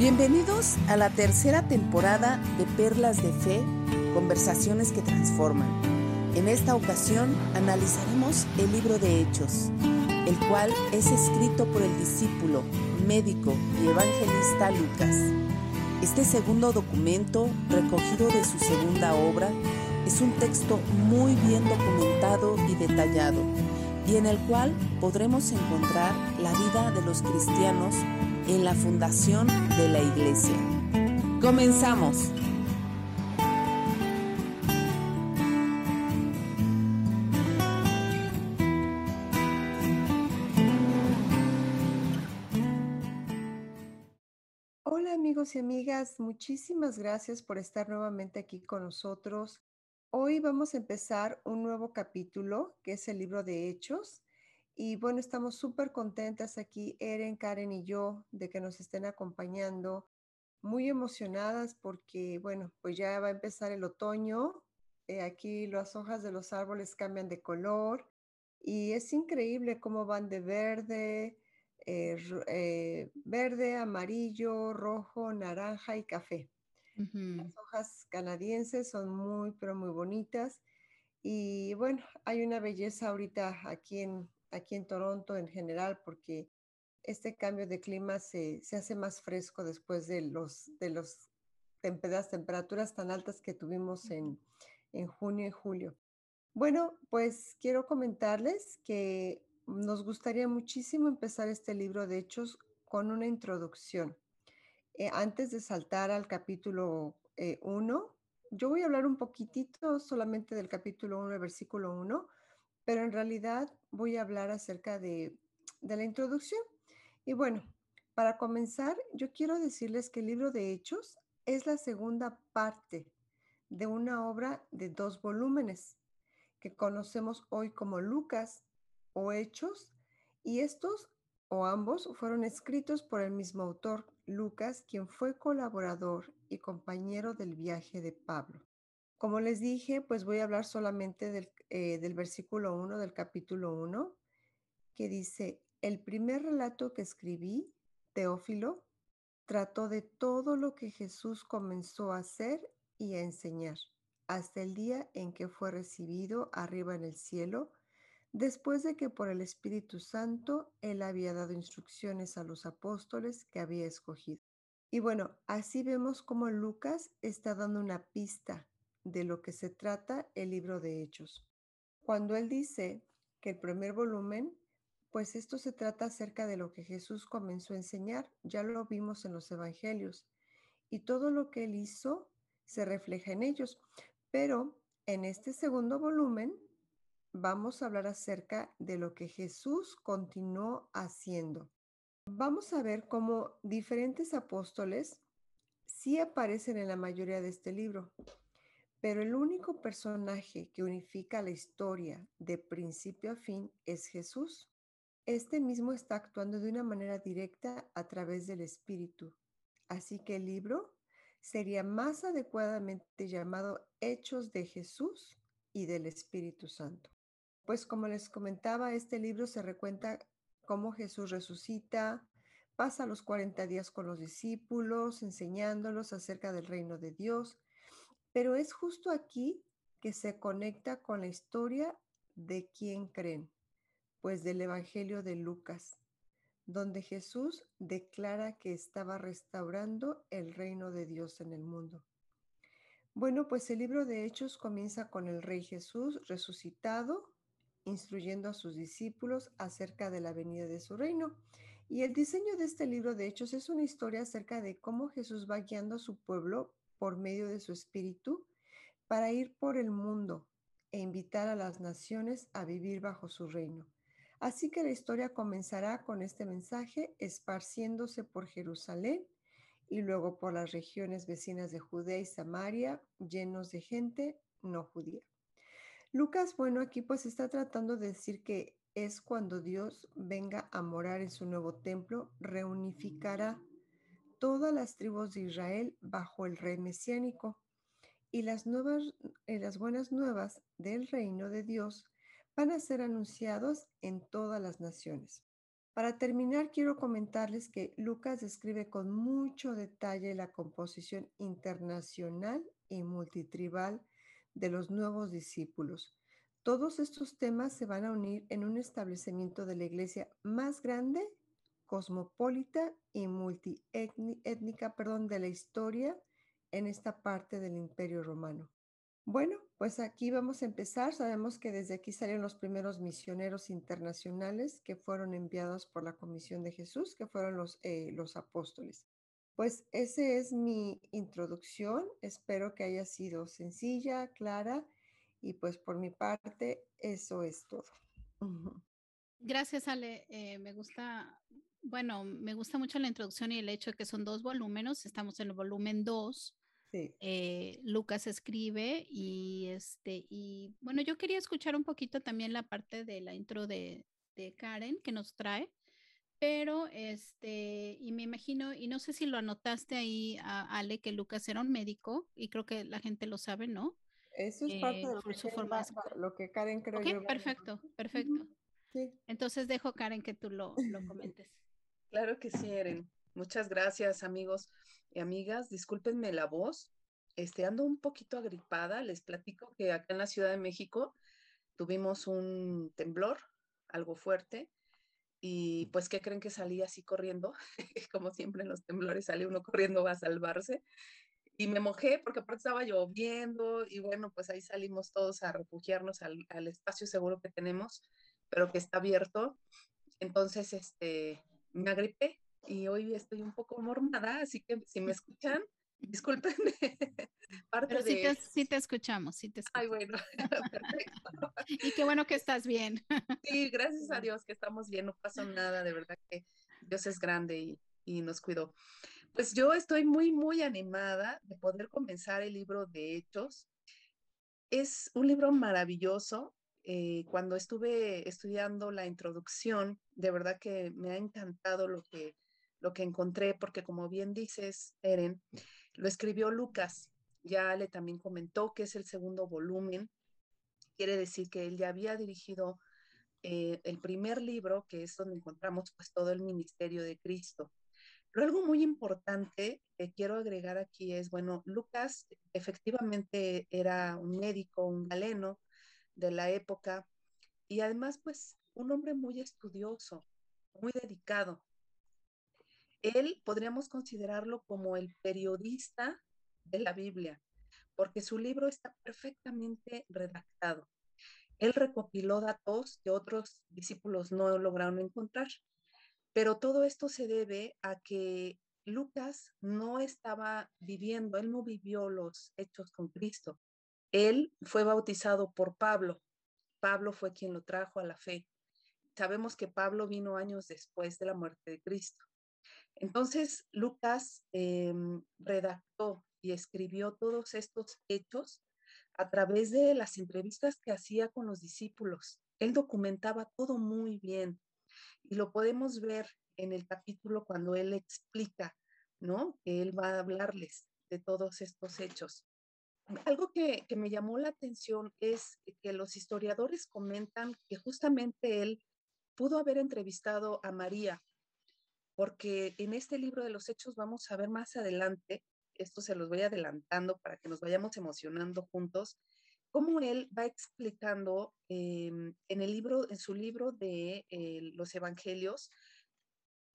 Bienvenidos a la tercera temporada de Perlas de Fe, conversaciones que transforman. En esta ocasión analizaremos el libro de Hechos, el cual es escrito por el discípulo, médico y evangelista Lucas. Este segundo documento, recogido de su segunda obra, es un texto muy bien documentado y detallado, y en el cual podremos encontrar la vida de los cristianos en la fundación de la iglesia. Comenzamos. Hola amigos y amigas, muchísimas gracias por estar nuevamente aquí con nosotros. Hoy vamos a empezar un nuevo capítulo que es el libro de Hechos y bueno, estamos súper contentas aquí, Eren, Karen y yo, de que nos estén acompañando, muy emocionadas porque, bueno, pues ya va a empezar el otoño, eh, aquí las hojas de los árboles cambian de color y es increíble cómo van de verde, eh, eh, verde, amarillo, rojo, naranja y café. Las hojas canadienses son muy, pero muy bonitas. Y bueno, hay una belleza ahorita aquí en, aquí en Toronto en general, porque este cambio de clima se, hace más fresco después de los, de los las temperaturas tan altas que tuvimos en, en junio y julio. Bueno, pues quiero comentarles que nos gustaría muchísimo empezar este libro de hechos con una introducción. Eh, antes de saltar al capítulo 1, eh, yo voy a hablar un poquitito solamente del capítulo 1, versículo 1, pero en realidad voy a hablar acerca de, la introducción. Y bueno, para comenzar, yo quiero decirles que el libro de Hechos es la segunda parte de una obra de dos volúmenes que conocemos hoy como Lucas o Hechos, y estos o ambos fueron escritos por el mismo autor, Lucas, quien fue colaborador y compañero del viaje de Pablo. Como les dije, pues voy a hablar solamente del, eh, del versículo 1 del capítulo 1, que dice, el primer relato que escribí, Teófilo, trató de todo lo que Jesús comenzó a hacer y a enseñar, hasta el día en que fue recibido arriba en el cielo, después de que por el Espíritu Santo él había dado instrucciones a los apóstoles que había escogido. Y bueno, así vemos cómo Lucas está dando una pista de lo que se trata el libro de Hechos. Cuando él dice que el primer volumen, pues esto se trata acerca de lo que Jesús comenzó a enseñar, ya lo vimos en los evangelios, y todo lo que él hizo se refleja en ellos. Pero en este segundo volumen vamos a hablar acerca de lo que Jesús continuó haciendo. Vamos a ver cómo diferentes apóstoles sí aparecen en la mayoría de este libro, pero el único personaje que unifica la historia de principio a fin es Jesús. Este mismo está actuando de una manera directa a través del Espíritu. Así que el libro sería más adecuadamente llamado Hechos de Jesús y del Espíritu Santo. Pues como les comentaba, este libro se recuenta cómo Jesús resucita, pasa los 40 días con los discípulos, enseñándolos acerca del reino de Dios, pero es justo aquí que se conecta con la historia de quién creen, pues del Evangelio de Lucas, donde Jesús declara que estaba restaurando el reino de Dios en el mundo. Bueno, pues el libro de Hechos comienza con el Rey Jesús resucitado, instruyendo a sus discípulos acerca de la venida de su reino. Y el diseño de este libro de Hechos es una historia acerca de cómo Jesús va guiando a su pueblo por medio de su espíritu para ir por el mundo e invitar a las naciones a vivir bajo su reino. Así que la historia comenzará con este mensaje esparciéndose por Jerusalén y luego por las regiones vecinas de Judea y Samaria, llenos de gente no judía. Lucas, bueno, aquí pues está tratando de decir que es cuando Dios venga a morar en su nuevo templo, reunificará todas las tribus de Israel bajo el rey mesiánico y las, nuevas, eh, las buenas nuevas del reino de Dios van a ser anunciados en todas las naciones. Para terminar, quiero comentarles que Lucas describe con mucho detalle la composición internacional y multitribal de los nuevos discípulos. Todos estos temas se van a unir en un establecimiento de la iglesia más grande, cosmopolita y multiétnica, perdón, de la historia en esta parte del Imperio Romano. Bueno, pues aquí vamos a empezar. Sabemos que desde aquí salieron los primeros misioneros internacionales que fueron enviados por la Comisión de Jesús, que fueron los, eh, los apóstoles. Pues esa es mi introducción. Espero que haya sido sencilla, clara y pues por mi parte eso es todo. Gracias, Ale. Eh, me gusta, bueno, me gusta mucho la introducción y el hecho de que son dos volúmenes. Estamos en el volumen 2 eh, Lucas escribe y este, y bueno, yo quería escuchar un poquito también la parte de la intro de, Karen que nos trae, pero este, y me imagino, y no sé si lo anotaste ahí, a Ale, que Lucas era un médico, y creo que la gente lo sabe, ¿no? Eso es parte de eh, lo, que, Karen creo okay, perfecto, perfecto. Entonces dejo, Karen, que tú lo, lo comentes. Claro que sí, Eren. Muchas gracias, amigos y amigas. Discúlpenme la voz. Este, ando un poquito agripada. Les platico que acá en la Ciudad de México tuvimos un temblor, algo fuerte. Y pues, ¿qué creen que salí así corriendo? Como siempre en los temblores sale uno corriendo a salvarse. Y me mojé porque aparte estaba lloviendo y bueno, pues ahí salimos todos a refugiarnos al, al espacio seguro que tenemos, pero que está abierto. Entonces, este, me agripé y hoy estoy un poco mormada, así que si me escuchan, discúlpenme. Pero sí, te, sí te escuchamos, sí te escuchamos. Ay, bueno, perfecto. y qué bueno que estás bien. sí, gracias a Dios que estamos bien, no pasó nada, de verdad que Dios es grande y, y nos cuidó. Pues yo estoy muy, muy animada de poder comenzar el libro de Hechos. Es un libro maravilloso, eh, cuando estuve estudiando la introducción, de verdad que me ha encantado lo que, lo que encontré, porque como bien dices, Eren, lo escribió Lucas. Ya le también comentó que es el segundo volumen. Quiere decir que él ya había dirigido eh, el primer libro, que es donde encontramos pues todo el ministerio de Cristo. Pero algo muy importante que quiero agregar aquí es, bueno, Lucas efectivamente era un médico, un galeno de la época y además pues un hombre muy estudioso, muy dedicado. Él podríamos considerarlo como el periodista de la Biblia, porque su libro está perfectamente redactado. Él recopiló datos que otros discípulos no lograron encontrar, pero todo esto se debe a que Lucas no estaba viviendo, él no vivió los hechos con Cristo. Él fue bautizado por Pablo. Pablo fue quien lo trajo a la fe. Sabemos que Pablo vino años después de la muerte de Cristo. Entonces, Lucas em, redactó y escribió todos estos hechos a través de las entrevistas que hacía con los discípulos. Él documentaba todo muy bien y lo podemos ver en el capítulo cuando él explica, ¿no? Que él va a hablarles de todos estos hechos. Algo que, me llamó la atención es que los historiadores comentan que justamente él pudo haber entrevistado a María, porque en este libro de los hechos vamos a ver más adelante, esto se los voy adelantando para que nos vayamos emocionando juntos, cómo él va explicando em, en el libro, en su libro de eh, los evangelios,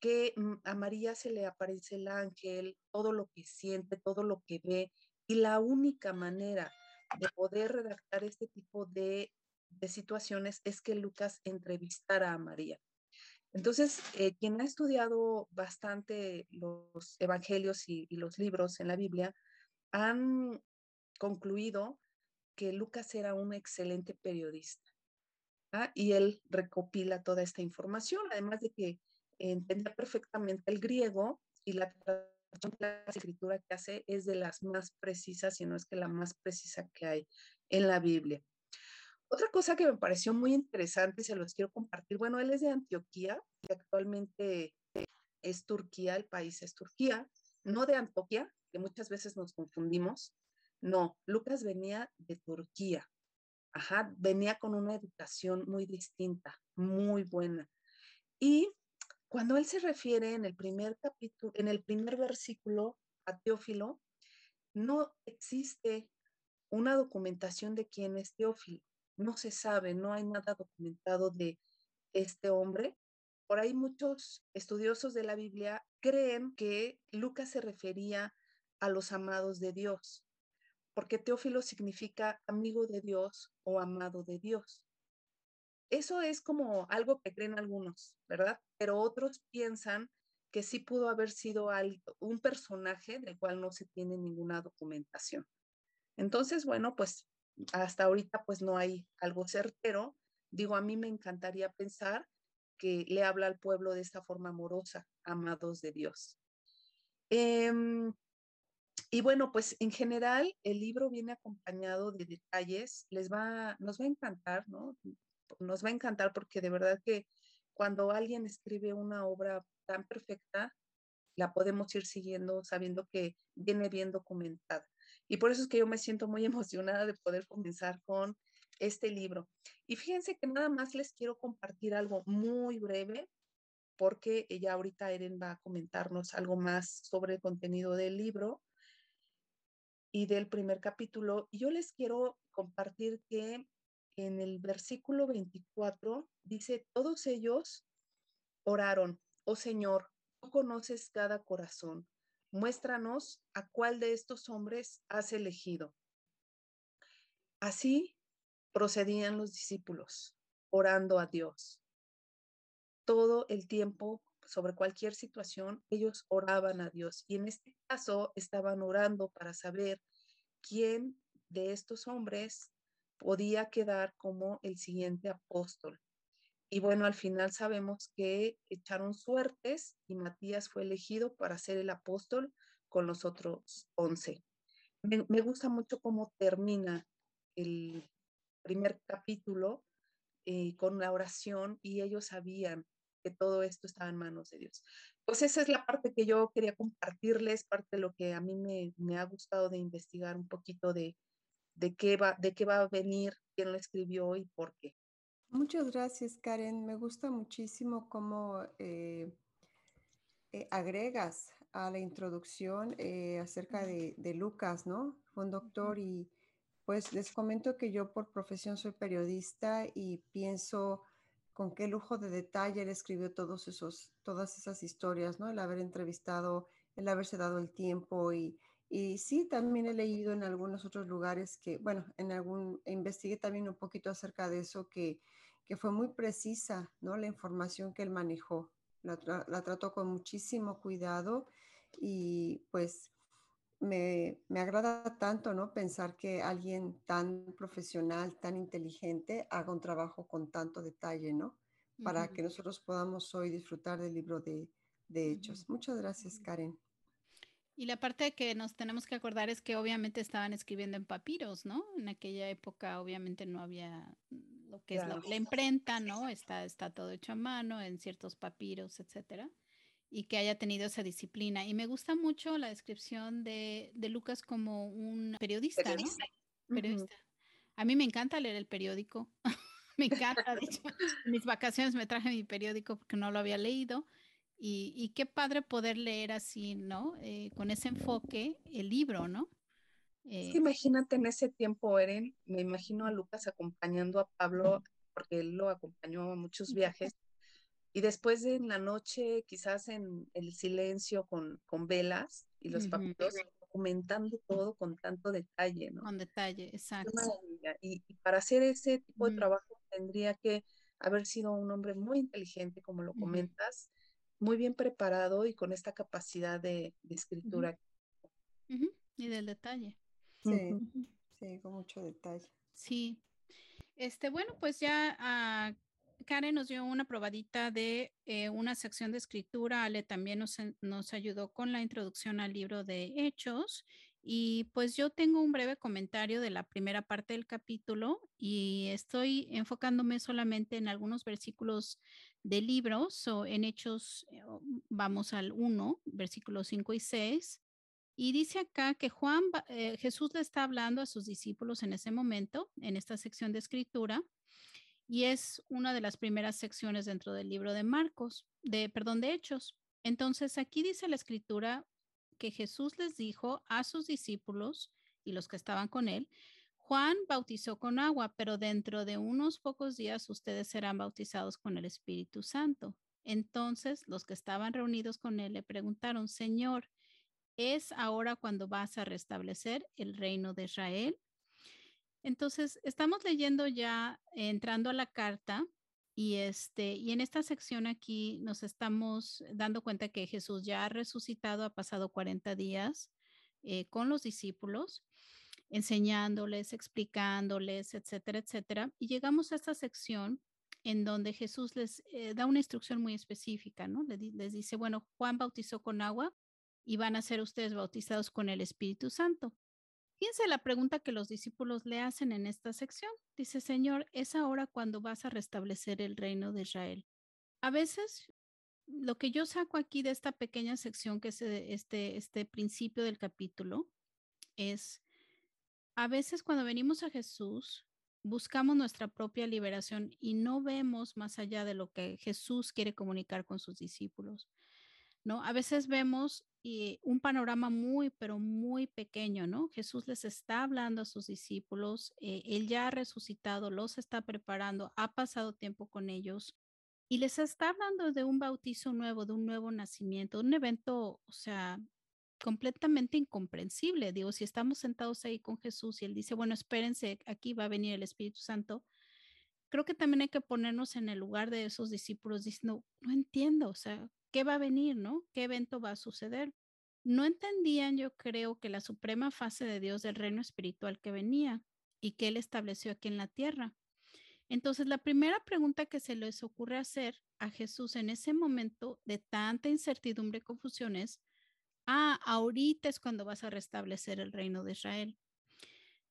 que mm, a María se le aparece el ángel, todo lo que siente, todo lo que ve, y la única manera de poder redactar este tipo de situaciones es que Lucas entrevistara a María. Entonces, eh, quien ha estudiado bastante los evangelios y, los libros en la Biblia, han concluido que Lucas era un excelente periodista. ¿ah? Y él recopila toda esta información, además de que entendía perfectamente el griego y la la escritura que hace es de las más precisas, si no es que la más precisa que hay en la Biblia. Otra cosa que me pareció muy interesante, se los quiero compartir. Bueno, él es de Antioquía y actualmente es Turquía, el país es Turquía, no de Antioquia, que muchas veces nos confundimos. No, Lucas venía de Turquía. Ajá, venía con una educación muy distinta, muy buena. Y cuando él se refiere en el primer capítulo, en el primer versículo a Teófilo, no existe una documentación de quién es Teófilo. No se sabe, no hay nada documentado de este hombre. Por ahí muchos estudiosos de la Biblia creen que Lucas se refería a los amados de Dios, porque Teófilo significa amigo de Dios o amado de Dios. Eso es como algo que creen algunos, ¿verdad? Pero otros piensan que sí pudo haber sido un personaje del cual no se tiene ninguna documentación. Entonces, bueno, pues hasta ahorita pues no hay algo certero. Digo, a mí me encantaría pensar que le habla al pueblo de esta forma amorosa, amados de Dios. Em, y bueno, pues en general el libro viene acompañado de detalles, les va, nos va a encantar, ¿no? Nos va a encantar porque de verdad que cuando alguien escribe una obra tan perfecta, la podemos ir siguiendo sabiendo que viene bien documentada. Y por eso es que yo me siento muy emocionada de poder comenzar con este libro. Y fíjense que nada más les quiero compartir algo muy breve, porque ya ahorita Eren va a comentarnos algo más sobre el contenido del libro y del primer capítulo. Y yo les quiero compartir que en el versículo 24 dice, todos ellos oraron, oh Señor, tú conoces cada corazón, muéstranos a cuál de estos hombres has elegido. Así procedían los discípulos, orando a Dios. Todo el tiempo, sobre cualquier situación, ellos oraban a Dios. Y en este caso estaban orando para saber quién de estos hombres podía quedar como el siguiente apóstol. Y bueno, al final sabemos que echaron suertes y Matías fue elegido para ser el apóstol con los otros once. Me, gusta mucho cómo termina el primer capítulo eh, con la oración y ellos sabían que todo esto estaba en manos de Dios. Pues esa es la parte que yo quería compartirles, parte de lo que a mí me, me ha gustado de investigar un poquito de, de, qué va, de qué va a venir, quién lo escribió y por qué. Muchas gracias, Karen. Me gusta muchísimo cómo eh, eh, agregas a la introducción eh, acerca de, Lucas, ¿no? Fue un doctor y pues les comento que yo por profesión soy periodista y pienso con qué lujo de detalle él escribió todos esos, todas esas historias, ¿no? El haber entrevistado, el haberse dado el tiempo y, y sí, también he leído en algunos otros lugares que, bueno, en algún, investigué también un poquito acerca de eso, que, que fue muy precisa, ¿no? La información que él manejó. La, la trató con muchísimo cuidado y pues me, me, agrada tanto, ¿no? Pensar que alguien tan profesional, tan inteligente, haga un trabajo con tanto detalle, ¿no? Para que nosotros podamos hoy disfrutar del libro de, de Hechos. Muchas gracias, Karen. Y la parte que nos tenemos que acordar es que obviamente estaban escribiendo en papiros, ¿no? En aquella época obviamente no había lo que es la, imprenta, ¿no? Está, está todo hecho a mano en ciertos papiros, etcétera. Y que haya tenido esa disciplina. Y me gusta mucho la descripción de, de Lucas como un periodista, ¿no? Periodista. A mí me encanta leer el periódico. me encanta. De hecho, en mis vacaciones me traje mi periódico porque no lo había leído. Y, qué padre poder leer así, ¿no? Eh, con ese enfoque el libro, ¿no? Eh, imagínate en ese tiempo, Eren, me imagino a Lucas acompañando a Pablo, porque él lo acompañó a muchos viajes, y después de en la noche, quizás en el silencio con, con velas y los papiros, documentando todo con tanto detalle, ¿no? Con detalle, exacto. Y, para hacer ese tipo de trabajo tendría que haber sido un hombre muy inteligente, como lo comentas, muy bien preparado y con esta capacidad de, escritura. Y del detalle. Sí, sí, con mucho detalle. Sí. Este, bueno, pues ya ah, Karen nos dio una probadita de eh, una sección de escritura. Ale también nos, nos ayudó con la introducción al libro de Hechos. Y pues yo tengo un breve comentario de la primera parte del capítulo y estoy enfocándome solamente en algunos versículos del libro. So, en Hechos eh, vamos al 1, versículos 5 y 6. Y dice acá que Juan, eh, Jesús le está hablando a sus discípulos en ese momento, en esta sección de escritura, y es una de las primeras secciones dentro del libro de Marcos, de perdón, de Hechos. Entonces, aquí dice la escritura que Jesús les dijo a sus discípulos y los que estaban con él, Juan bautizó con agua, pero dentro de unos pocos días ustedes serán bautizados con el Espíritu Santo. Entonces los que estaban reunidos con él le preguntaron, Señor, ¿es ahora cuando vas a restablecer el reino de Israel? Entonces, estamos leyendo ya, entrando a la carta, y, este, y en esta sección aquí nos estamos dando cuenta que Jesús ya ha resucitado, ha pasado 40 días eh, con los discípulos, enseñándoles, explicándoles, etcétera, etcétera. Y llegamos a esta sección en donde Jesús les eh, da una instrucción muy específica, ¿no? Les, dice, bueno, Juan bautizó con agua y van a ser ustedes bautizados con el Espíritu Santo. Fíjense la pregunta que los discípulos le hacen en esta sección. Dice, Señor, es ahora cuando vas a restablecer el reino de Israel. A veces, lo que yo saco aquí de esta pequeña sección, que es eh, este, este principio del capítulo, es, a veces cuando venimos a Jesús, buscamos nuestra propia liberación y no vemos más allá de lo que Jesús quiere comunicar con sus discípulos. ¿No? A veces vemos y un panorama muy, pero muy pequeño, ¿no? Jesús les está hablando a sus discípulos, eh, Él ya ha resucitado, los está preparando, ha pasado tiempo con ellos y les está hablando de un bautizo nuevo, de un nuevo nacimiento, un evento, o sea, completamente incomprensible. Digo, si estamos sentados ahí con Jesús y Él dice, bueno, espérense, aquí va a venir el Espíritu Santo, creo que también hay que ponernos en el lugar de esos discípulos diciendo, no entiendo, o sea, ¿qué va a venir, no? ¿Qué evento va a suceder? No entendían, yo creo, que la suprema fase de Dios del reino espiritual que venía y que Él estableció aquí en la tierra. Entonces, la primera pregunta que se les ocurre hacer a Jesús en ese momento de tanta incertidumbre y confusión es, ah, ahorita es cuando vas a restablecer el reino de Israel.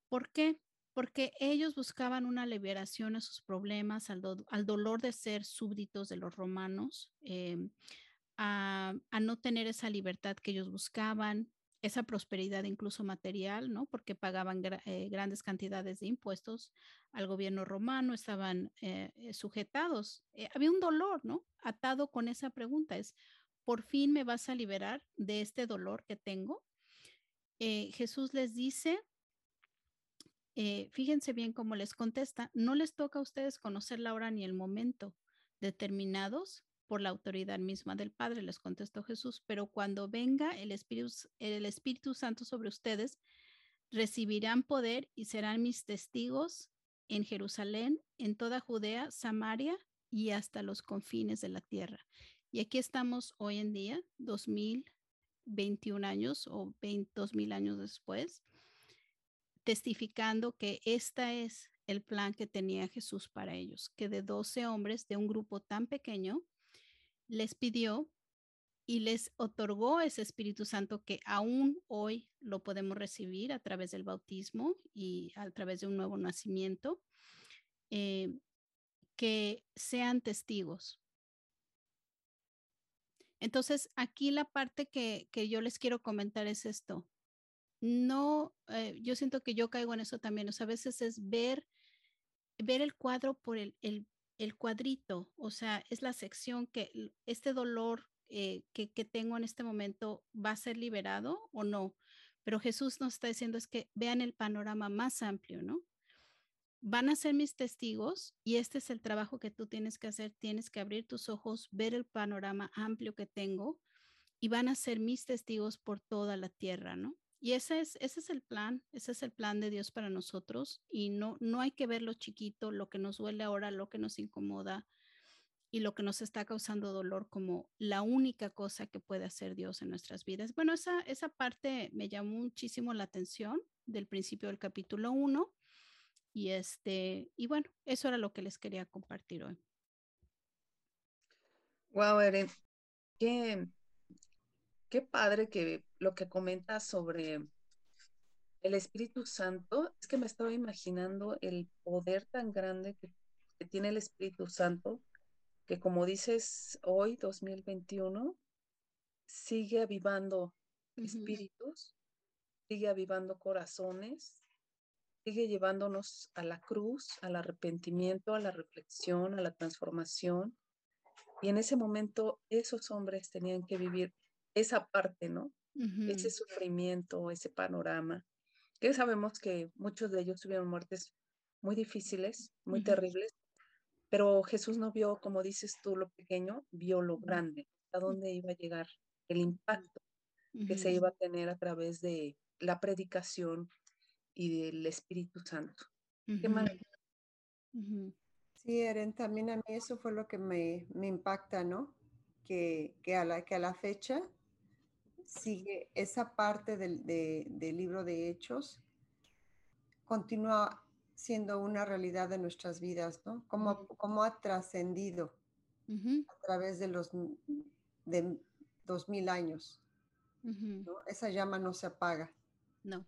¿Por qué? Porque ellos buscaban una liberación a sus problemas, al, dolor de ser súbditos de los romanos, em, a, no tener esa libertad que ellos buscaban, esa prosperidad incluso material, ¿no? Porque pagaban eh, grandes cantidades de impuestos al gobierno romano, estaban eh, eh, sujetados. había un dolor, ¿no? Atado con esa pregunta, es, ¿por fin me vas a liberar de este dolor que tengo? Jesús les dice, fíjense bien cómo les contesta, no les toca a ustedes conocer la hora ni el momento determinados por la autoridad misma del Padre, les contestó Jesús, pero cuando venga el Espíritu, el Espíritu Santo sobre ustedes, recibirán poder y serán mis testigos en Jerusalén, en toda Judea, Samaria y hasta los confines de la tierra. Y aquí estamos hoy en día, 2021 años o 2000 años después, testificando que este es el plan que tenía Jesús para ellos, que de 12 hombres de un grupo tan pequeño les pidió y les otorgó ese Espíritu Santo que aún hoy lo podemos recibir a través del bautismo y a través de un nuevo nacimiento, eh, que sean testigos. Entonces, aquí la parte que, yo les quiero comentar es esto. No, eh, yo siento que yo caigo en eso también. O sea, a veces es ver, ver el cuadro por el, el, el cuadrito, o sea, es la sección que este dolor eh, que, que, tengo en este momento va a ser liberado o no. Pero Jesús nos está diciendo es que vean el panorama más amplio, ¿no? Van a ser mis testigos y este es el trabajo que tú tienes que hacer. Tienes que abrir tus ojos, ver el panorama amplio que tengo y van a ser mis testigos por toda la tierra, ¿no? Y ese es, ese es el plan, ese es el plan de Dios para nosotros y no, no hay que ver lo chiquito, lo que nos duele ahora, lo que nos incomoda y lo que nos está causando dolor como la única cosa que puede hacer Dios en nuestras vidas. Bueno, esa, esa parte me llamó muchísimo la atención del principio del capítulo 1 y este, y bueno, eso era lo que les quería compartir hoy. Wow, Eren, qué, qué padre que lo que comentas sobre el Espíritu Santo, es que me estaba imaginando el poder tan grande que, tiene el Espíritu Santo, que como dices hoy, 2021, sigue avivando espíritus, sigue avivando corazones, sigue llevándonos a la cruz, al arrepentimiento, a la reflexión, a la transformación. Y en ese momento esos hombres tenían que vivir esa parte, ¿no? Ese sufrimiento, ese panorama, que sabemos que muchos de ellos tuvieron muertes muy difíciles, muy terribles, pero Jesús no vio, como dices tú, lo pequeño, vio lo grande, a dónde iba a llegar el impacto que se iba a tener a través de la predicación y del Espíritu Santo. Qué maravilla. Sí, Eren, también a mí eso fue lo que me, impacta, ¿no? Que, a la, que a la fecha sigue esa parte del, libro de Hechos, continúa siendo una realidad de nuestras vidas, ¿no? Cómo, ha trascendido a través de los de dos mil años. Esa llama no se apaga. No.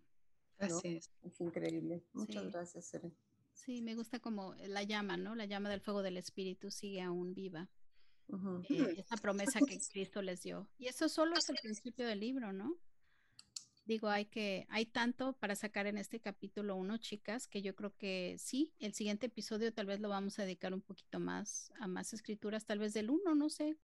Así es. Es increíble. Muchas gracias, Seren. Sí, me gusta como la llama, ¿no? La llama del fuego del Espíritu sigue aún viva. Eh, esa promesa que Cristo les dio. Y eso solo es el principio del libro, ¿no? Digo, hay que, hay tanto para sacar en este capítulo uno, chicas, que yo creo que sí, el siguiente episodio tal vez lo vamos a dedicar un poquito más a más escrituras, tal vez del uno, no sé,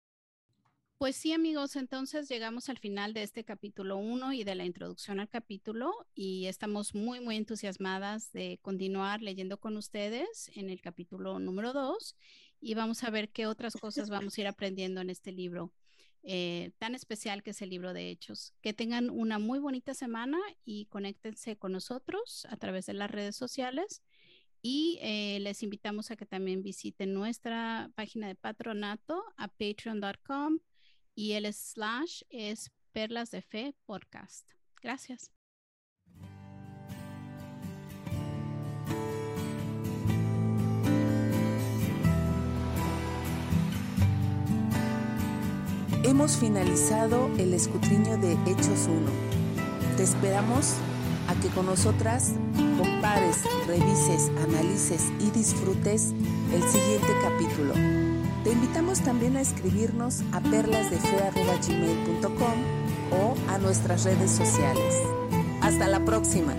pues sí, amigos, entonces llegamos al final de este capítulo 1 y de la introducción al capítulo y estamos muy, muy entusiasmadas de continuar leyendo con ustedes en el capítulo número 2 y vamos a ver qué otras cosas vamos a ir aprendiendo en este libro eh, tan especial que es el libro de Hechos. Que tengan una muy bonita semana y conéctense con nosotros a través de las redes sociales. Y eh, les invitamos a que también visiten nuestra página de patronato a patreon.com y el slash es Perlas de Fe Podcast. Gracias. Hemos finalizado el escudriño de Hechos 1. Te esperamos a que con nosotras compares, revises, analices y disfrutes el siguiente capítulo. Te invitamos también a escribirnos a perlasdefe.gmail.com o a nuestras redes sociales. Hasta la próxima.